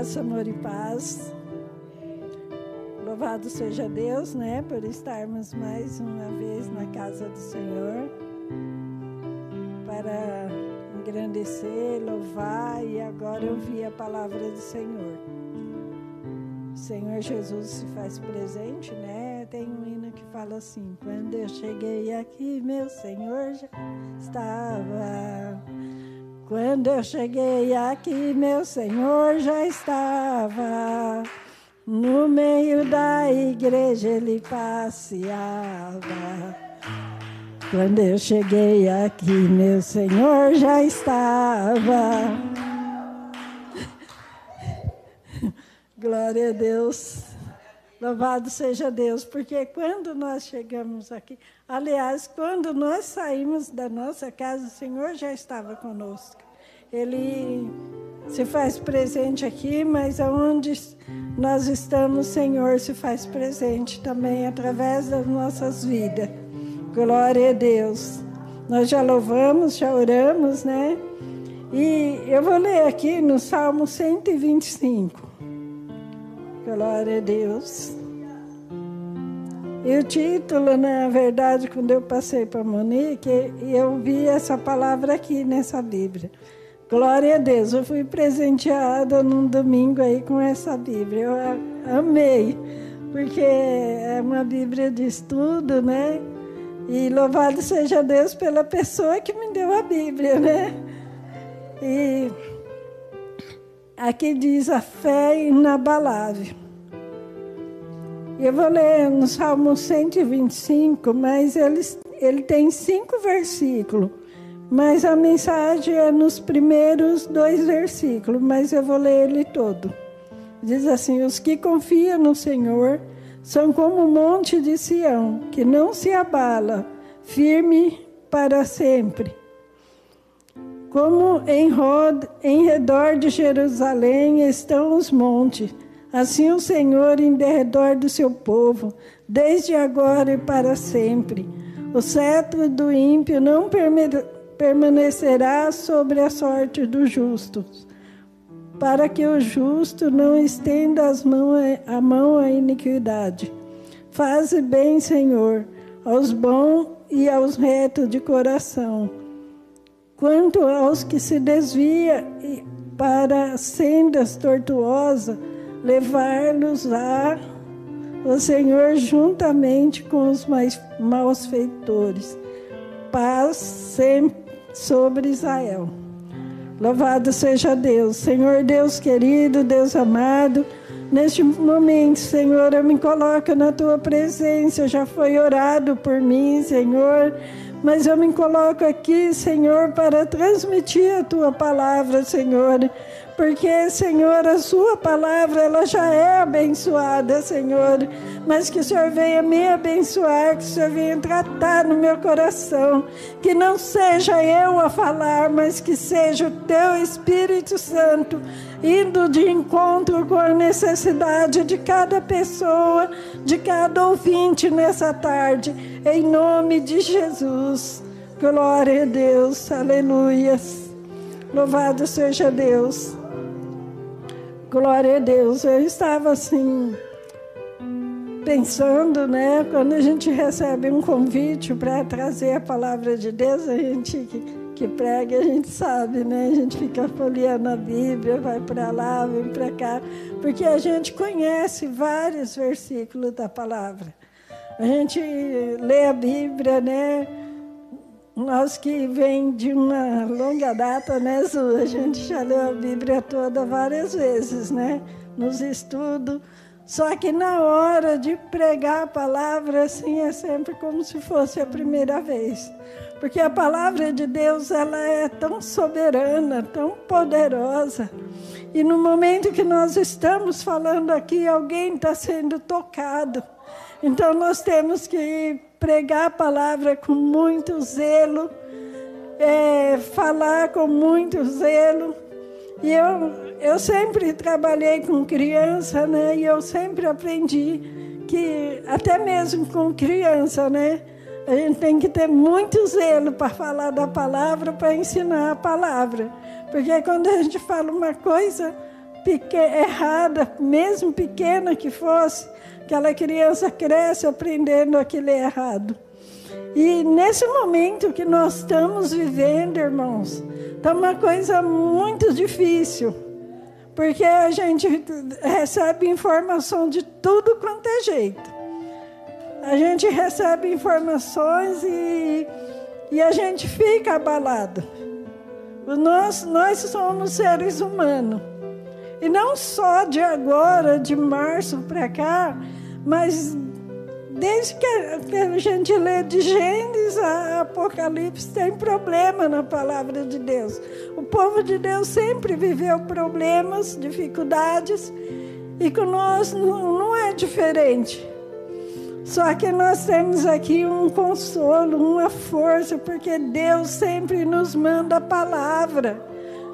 Graça, amor e paz. Louvado seja Deus, né, por estarmos mais uma vez na casa do Senhor para engrandecer, louvar e agora ouvir a palavra do Senhor. O Senhor Jesus se faz presente, né? Tem um hino que fala assim: Quando eu cheguei aqui, meu Senhor já estava. Quando eu cheguei aqui, meu Senhor já estava. No meio da igreja ele passeava. Quando eu cheguei aqui, meu Senhor já estava. Glória a Deus. Louvado seja Deus, porque quando nós chegamos aqui, aliás, quando nós saímos da nossa casa, o Senhor já estava conosco. Ele se faz presente aqui, mas aonde nós estamos, o Senhor se faz presente também através das nossas vidas. Glória a Deus. Nós já louvamos, já oramos, né? E eu vou ler aqui no Salmo 125. Glória a Deus. E o título, na verdade, quando eu passei para Monique, eu vi essa palavra aqui nessa Bíblia. Glória a Deus. Eu fui presenteada num domingo aí com essa Bíblia. Eu amei, porque é uma Bíblia de estudo, né? E louvado seja Deus pela pessoa que me deu a Bíblia, né? E aqui diz a fé inabalável. Eu vou ler no Salmo 125, mas ele, ele tem cinco versículos. Mas a mensagem é nos primeiros dois versículos, mas eu vou ler ele todo. Diz assim: Os que confiam no Senhor são como o monte de Sião, que não se abala, firme para sempre. Como em, em redor de Jerusalém estão os montes, assim o Senhor em derredor do seu povo, desde agora e para sempre. O cetro do ímpio não permanecerá sobre a sorte dos justos para que o justo não estenda as a mão à iniquidade. Faze bem, Senhor, aos bons e aos retos de coração. Quanto aos que se desvia para sendas tortuosas, levar-los a o Senhor juntamente com os mais maus feitores. Paz sempre sobre Israel. Louvado seja Deus. Senhor Deus querido, Deus amado, neste momento, Senhor, eu me coloco na tua presença. Já foi orado por mim, Senhor. Mas eu me coloco aqui, Senhor, para transmitir a tua palavra, Senhor porque, Senhor, a Sua palavra ela já é abençoada, Senhor. Mas que o Senhor venha me abençoar, que o Senhor venha tratar no meu coração. Que não seja eu a falar, mas que seja o Teu Espírito Santo indo de encontro com a necessidade de cada pessoa, de cada ouvinte nessa tarde. Em nome de Jesus. Glória a Deus. Aleluias. Louvado seja Deus. Glória a Deus. Eu estava assim pensando, né, quando a gente recebe um convite para trazer a palavra de Deus, a gente que, prega, a gente sabe, né? A gente fica folheando a Bíblia, vai para lá, vem para cá, porque a gente conhece vários versículos da palavra. A gente lê a Bíblia, né? Nós que vem de uma longa data, né, Zu? A gente já leu a Bíblia toda várias vezes, né? Nos estudos. Só que na hora de pregar a palavra, assim, é sempre como se fosse a primeira vez. Porque a palavra de Deus, ela é tão soberana, tão poderosa. E no momento que nós estamos falando aqui, alguém está sendo tocado. Então nós temos que pregar a palavra com muito zelo, é, falar com muito zelo. E eu, eu sempre trabalhei com criança, né? E eu sempre aprendi que, até mesmo com criança, né? A gente tem que ter muito zelo para falar da palavra, para ensinar a palavra. Porque quando a gente fala uma coisa, errada, mesmo pequena que fosse, aquela criança cresce aprendendo aquele errado. E nesse momento que nós estamos vivendo, irmãos, está uma coisa muito difícil, porque a gente recebe informação de tudo quanto é jeito. A gente recebe informações e, e a gente fica abalado. Nós, nós somos seres humanos. E não só de agora, de março para cá, mas desde que a gente lê de Gênesis a Apocalipse, tem problema na palavra de Deus. O povo de Deus sempre viveu problemas, dificuldades, e com nós não, é diferente. Só que nós temos aqui um consolo, uma força, porque Deus sempre nos manda a palavra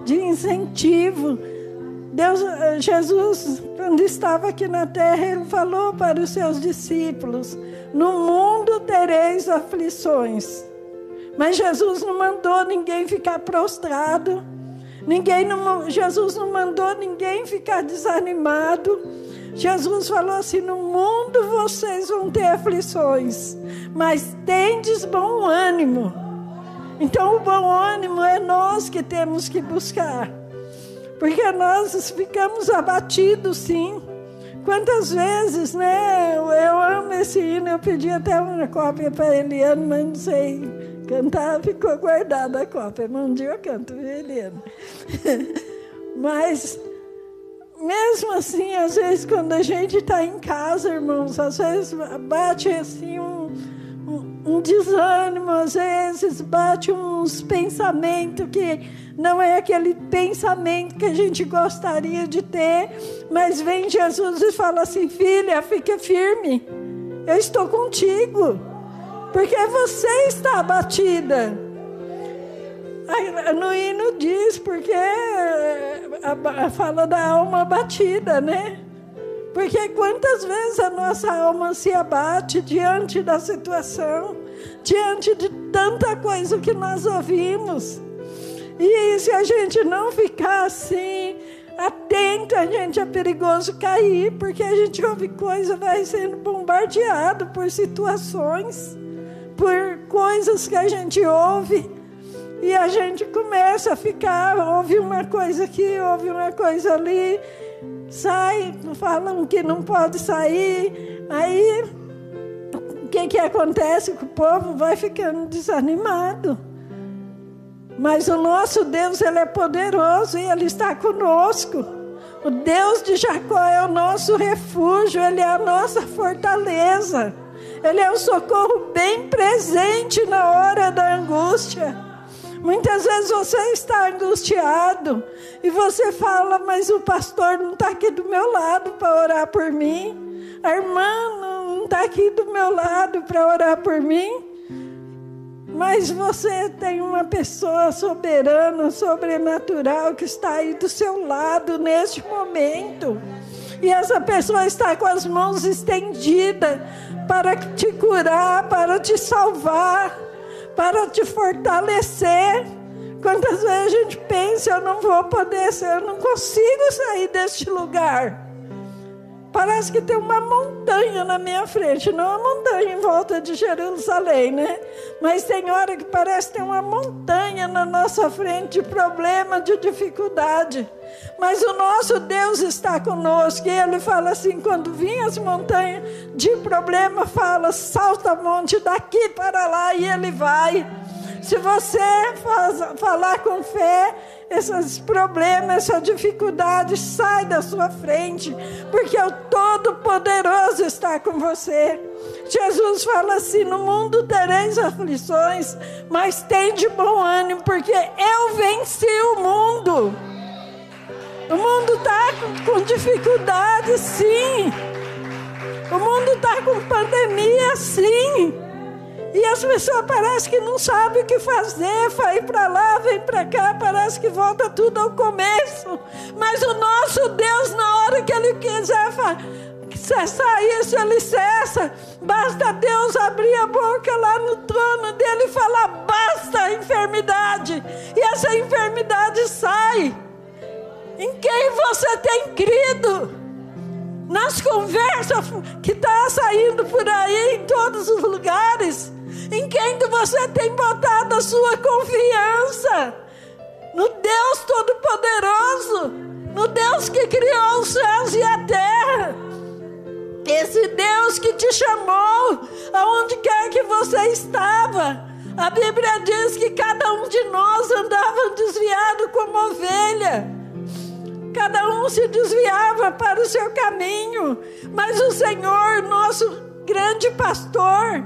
de incentivo. Deus, Jesus, quando estava aqui na terra, ele falou para os seus discípulos: No mundo tereis aflições. Mas Jesus não mandou ninguém ficar prostrado. Ninguém não, Jesus não mandou ninguém ficar desanimado. Jesus falou assim: No mundo vocês vão ter aflições, mas tendes bom ânimo. Então, o bom ânimo é nós que temos que buscar, porque nós ficamos abatidos, sim. Quantas vezes, né? Eu amo esse hino, eu pedi até uma cópia para Eliane, mas não sei cantar, ficou guardada a cópia. Mas um dia eu canto, Eliane? mas mesmo assim, às vezes, quando a gente está em casa, irmãos, às vezes bate assim um, um, desânimo, às vezes bate uns pensamentos que não é aquele pensamento que a gente gostaria de ter, mas vem Jesus e fala assim: filha, fica firme, eu estou contigo, porque você está abatida. No hino diz, porque fala da alma batida, né? Porque quantas vezes a nossa alma se abate diante da situação, diante de tanta coisa que nós ouvimos. E se a gente não ficar assim, atento, a gente é perigoso cair, porque a gente ouve coisa, vai sendo bombardeado por situações, por coisas que a gente ouve. E a gente começa a ficar, ouve uma coisa aqui, ouve uma coisa ali, sai, falam que não pode sair. Aí o que, que acontece? O povo vai ficando desanimado. Mas o nosso Deus, Ele é poderoso e Ele está conosco. O Deus de Jacó é o nosso refúgio, Ele é a nossa fortaleza. Ele é o socorro bem presente na hora da angústia. Muitas vezes você está angustiado e você fala, mas o pastor não está aqui do meu lado para orar por mim. A irmã não está aqui do meu lado para orar por mim. Mas você tem uma pessoa soberana, sobrenatural que está aí do seu lado neste momento. E essa pessoa está com as mãos estendidas para te curar, para te salvar para te fortalecer. Quantas vezes a gente pensa, eu não vou poder, eu não consigo sair deste lugar. Parece que tem uma montanha na minha frente, não uma montanha em volta de Jerusalém, né? Mas tem hora que parece ter uma montanha na nossa frente de problema, de dificuldade. Mas o nosso Deus está conosco. E ele fala assim: quando vir as montanhas de problema, fala, salta monte daqui para lá, e ele vai. Se você faz, falar com fé, esses problemas, essa dificuldade sai da sua frente, porque o Todo-Poderoso está com você. Jesus fala assim: no mundo tereis aflições, mas tem de bom ânimo, porque eu venci o mundo. O mundo está com dificuldade, sim. O mundo está com pandemia, sim. E as pessoas parecem que não sabem o que fazer, vai para lá, vem para cá, parece que volta tudo ao começo. Mas o nosso Deus, na hora que Ele quiser cessar isso, Ele cessa. Basta Deus abrir a boca lá no trono dele e falar: basta a enfermidade. E essa enfermidade sai. Em quem você tem crido? Nas conversas que está saindo por aí em todos os lugares. Em quem que você tem botado a sua confiança? No Deus Todo-Poderoso, no Deus que criou os céus e a terra. Esse Deus que te chamou, aonde quer que você estava. A Bíblia diz que cada um de nós andava desviado como ovelha. Cada um se desviava para o seu caminho, mas o Senhor, nosso grande pastor,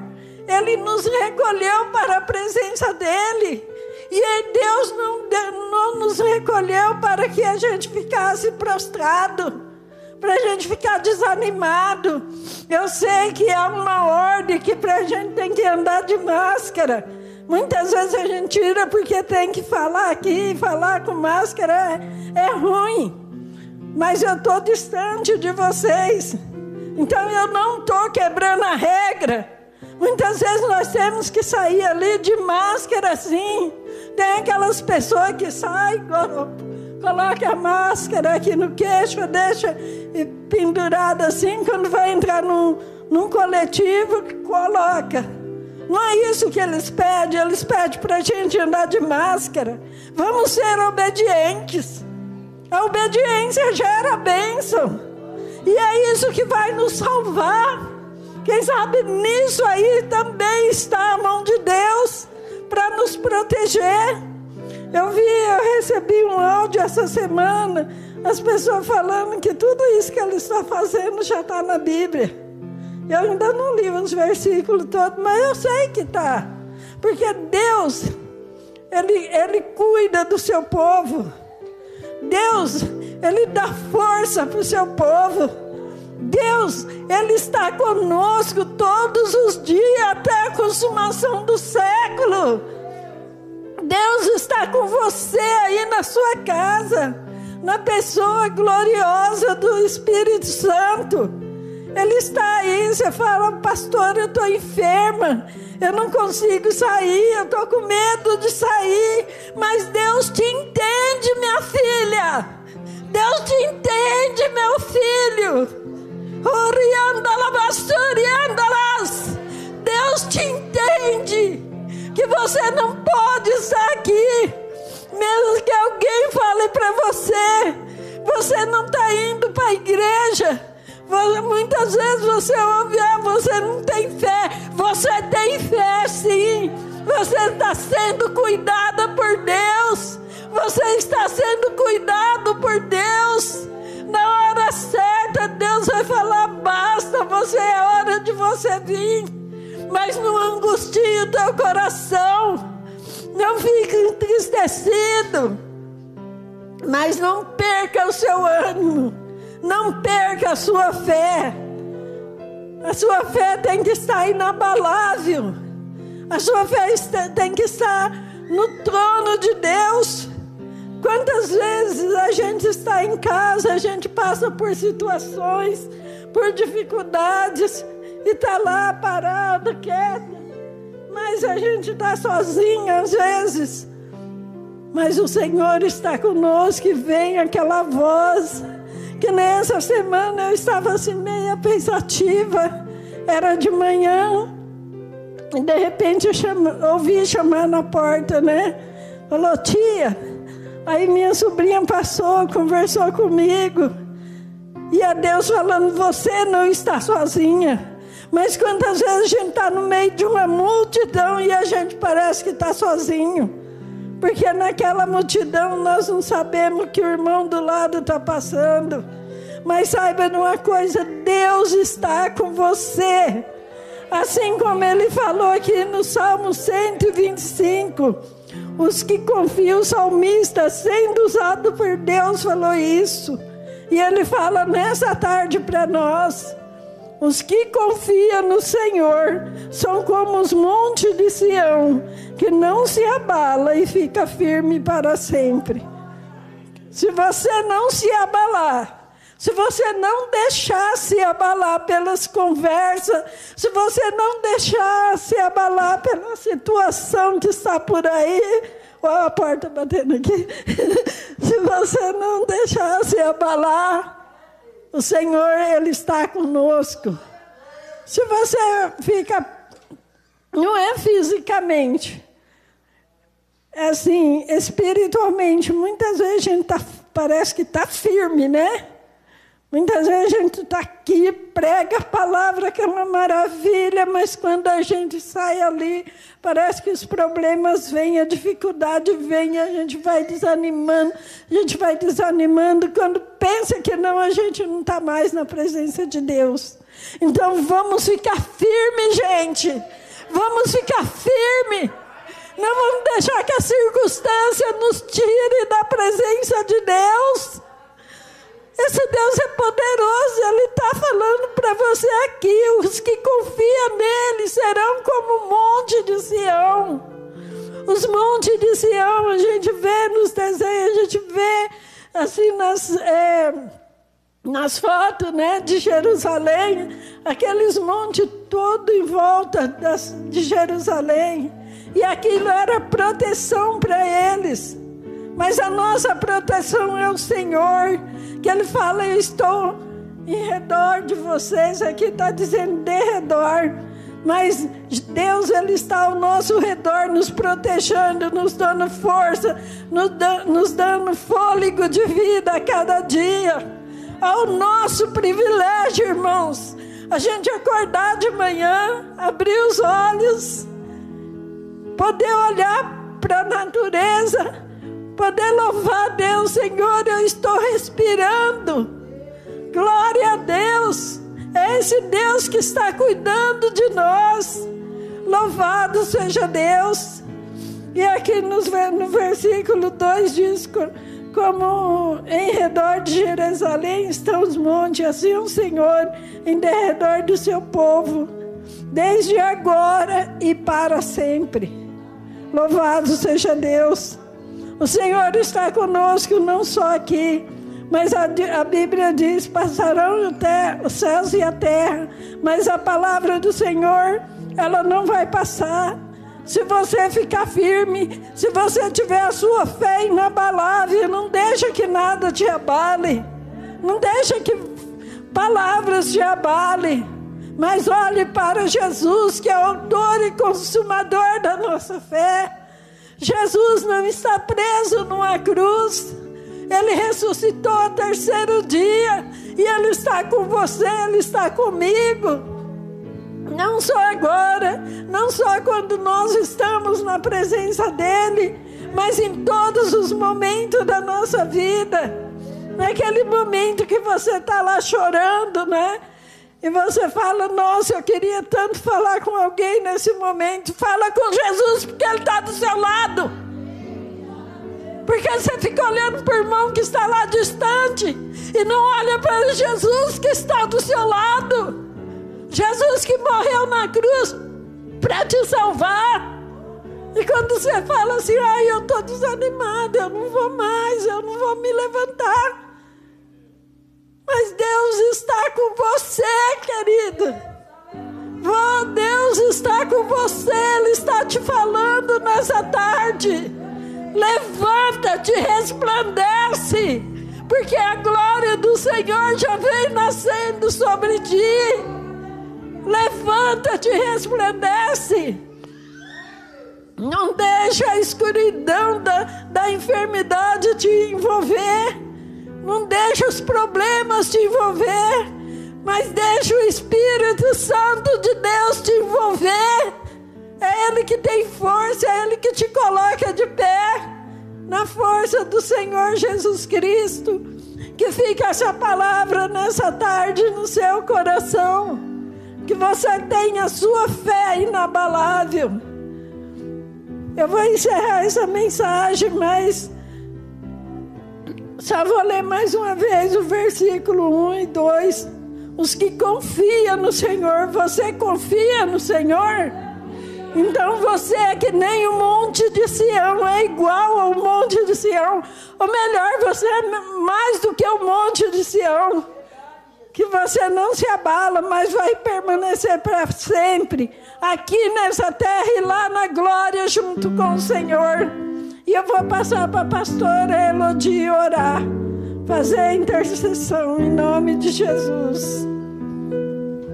ele nos recolheu para a presença dele. E Deus não, não nos recolheu para que a gente ficasse prostrado, para a gente ficar desanimado. Eu sei que é uma ordem que para a gente tem que andar de máscara. Muitas vezes a gente tira porque tem que falar aqui, falar com máscara é, é ruim. Mas eu estou distante de vocês. Então eu não estou quebrando a regra. Muitas vezes nós temos que sair ali de máscara assim. Tem aquelas pessoas que saem, coloca a máscara aqui no queixo, deixa pendurada assim, quando vai entrar num, num coletivo, coloca. Não é isso que eles pedem, eles pedem para a gente andar de máscara. Vamos ser obedientes. A obediência gera bênção. E é isso que vai nos salvar. Quem sabe nisso aí também está a mão de Deus para nos proteger. Eu vi, eu recebi um áudio essa semana, as pessoas falando que tudo isso que ele está fazendo já está na Bíblia. Eu ainda não li os versículos todos, mas eu sei que está. Porque Deus, ele, ele cuida do seu povo. Deus, Ele dá força para o seu povo. Deus, Ele está conosco todos os dias até a consumação do século. Deus está com você aí na sua casa, na pessoa gloriosa do Espírito Santo. Ele está aí, você fala, pastor, eu estou enferma, eu não consigo sair, eu estou com medo de sair, mas Deus te entende, minha filha. Deus te entende, meu filho. Deus te entende que você não pode estar aqui, mesmo que alguém fale para você, você não está indo para a igreja. Muitas vezes você ouve, ah, você não tem fé. Você tem fé sim. Você está sendo cuidada por Deus. Você está sendo cuidado por Deus. Na hora certa, Deus vai falar: basta, você é hora de você vir. Mas não angustie o teu coração. Não fique entristecido. Mas não perca o seu ânimo. Não perca a sua fé. A sua fé tem que estar inabalável. A sua fé tem que estar no trono de Deus. Quantas vezes a gente está em casa, a gente passa por situações, por dificuldades, e está lá parada, quieta, mas a gente está sozinha às vezes. Mas o Senhor está conosco e vem aquela voz, que nessa semana eu estava assim meia pensativa, era de manhã, e de repente eu ouvi chamar na porta, né? Falou, tia, Aí minha sobrinha passou, conversou comigo. E a Deus falando: Você não está sozinha. Mas quantas vezes a gente está no meio de uma multidão e a gente parece que está sozinho. Porque naquela multidão nós não sabemos que o irmão do lado está passando. Mas saiba de uma coisa: Deus está com você. Assim como ele falou aqui no Salmo 125. Os que confiam, o salmista, sendo usado por Deus, falou isso. E ele fala nessa tarde para nós: os que confiam no Senhor são como os montes de Sião, que não se abala e fica firme para sempre. Se você não se abalar, se você não deixar se abalar pelas conversas, se você não deixar se abalar pela situação que está por aí, Olha a porta batendo aqui. Se você não deixar se abalar, o Senhor, Ele está conosco. Se você fica, não é fisicamente, é assim, espiritualmente, muitas vezes a gente tá, parece que está firme, né? Muitas vezes a gente está aqui, prega a palavra que é uma maravilha, mas quando a gente sai ali, parece que os problemas vêm, a dificuldade vem, a gente vai desanimando, a gente vai desanimando. Quando pensa que não, a gente não está mais na presença de Deus. Então vamos ficar firme, gente. Vamos ficar firme. Não vamos deixar que a circunstância nos tire da presença de Deus. Esse Deus é poderoso, Ele está falando para você aqui: os que confiam nele serão como o monte de Sião. Os montes de Sião, a gente vê nos desenhos, a gente vê assim nas, é, nas fotos né, de Jerusalém, aqueles montes todo em volta das, de Jerusalém. E aquilo era proteção para eles. Mas a nossa proteção é o Senhor, que Ele fala: Eu estou em redor de vocês. Aqui está dizendo de redor. Mas Deus ele está ao nosso redor, nos protegendo, nos dando força, nos, nos dando fôlego de vida a cada dia. Ao nosso privilégio, irmãos, a gente acordar de manhã, abrir os olhos, poder olhar para a natureza poder louvar a Deus, Senhor, eu estou respirando. Glória a Deus. É esse Deus que está cuidando de nós. Louvado seja Deus. E aqui no versículo 2 diz: Como em redor de Jerusalém estão os montes, assim o Senhor em derredor do seu povo, desde agora e para sempre. Louvado seja Deus. O Senhor está conosco não só aqui, mas a, a Bíblia diz: passarão até os céus e a terra, mas a palavra do Senhor, ela não vai passar. Se você ficar firme, se você tiver a sua fé inabalável, não deixa que nada te abale. Não deixa que palavras te abale. Mas olhe para Jesus, que é o autor e consumador da nossa fé. Jesus não está preso numa cruz. Ele ressuscitou ao terceiro dia. E Ele está com você, Ele está comigo. Não só agora, não só quando nós estamos na presença dEle, mas em todos os momentos da nossa vida. Naquele momento que você está lá chorando, né? E você fala, nossa, eu queria tanto falar com alguém nesse momento. Fala com Jesus, porque Ele está do seu lado. Porque você fica olhando para o irmão que está lá distante e não olha para Jesus que está do seu lado. Jesus que morreu na cruz para te salvar. E quando você fala assim, ai, eu estou desanimado, eu não vou mais, eu não vou me levantar. Mas Deus está com você, querido. Oh, Deus está com você, Ele está te falando nessa tarde. Levanta-te, resplandece, porque a glória do Senhor já vem nascendo sobre ti. Levanta-te, resplandece. Não deixa a escuridão da, da enfermidade te envolver. Não deixa os problemas te envolver, mas deixa o Espírito Santo de Deus te envolver. É Ele que tem força, é Ele que te coloca de pé na força do Senhor Jesus Cristo. Que fique essa palavra nessa tarde no seu coração. Que você tenha a sua fé inabalável. Eu vou encerrar essa mensagem, mas só vou ler mais uma vez o versículo 1 e 2. Os que confiam no Senhor, você confia no Senhor? Então você é que nem o monte de Sião, é igual ao monte de Sião. Ou melhor, você é mais do que o monte de Sião. Que você não se abala, mas vai permanecer para sempre, aqui nessa terra e lá na glória junto com o Senhor. E eu vou passar para a pastora Elodie orar, fazer a intercessão em nome de Jesus.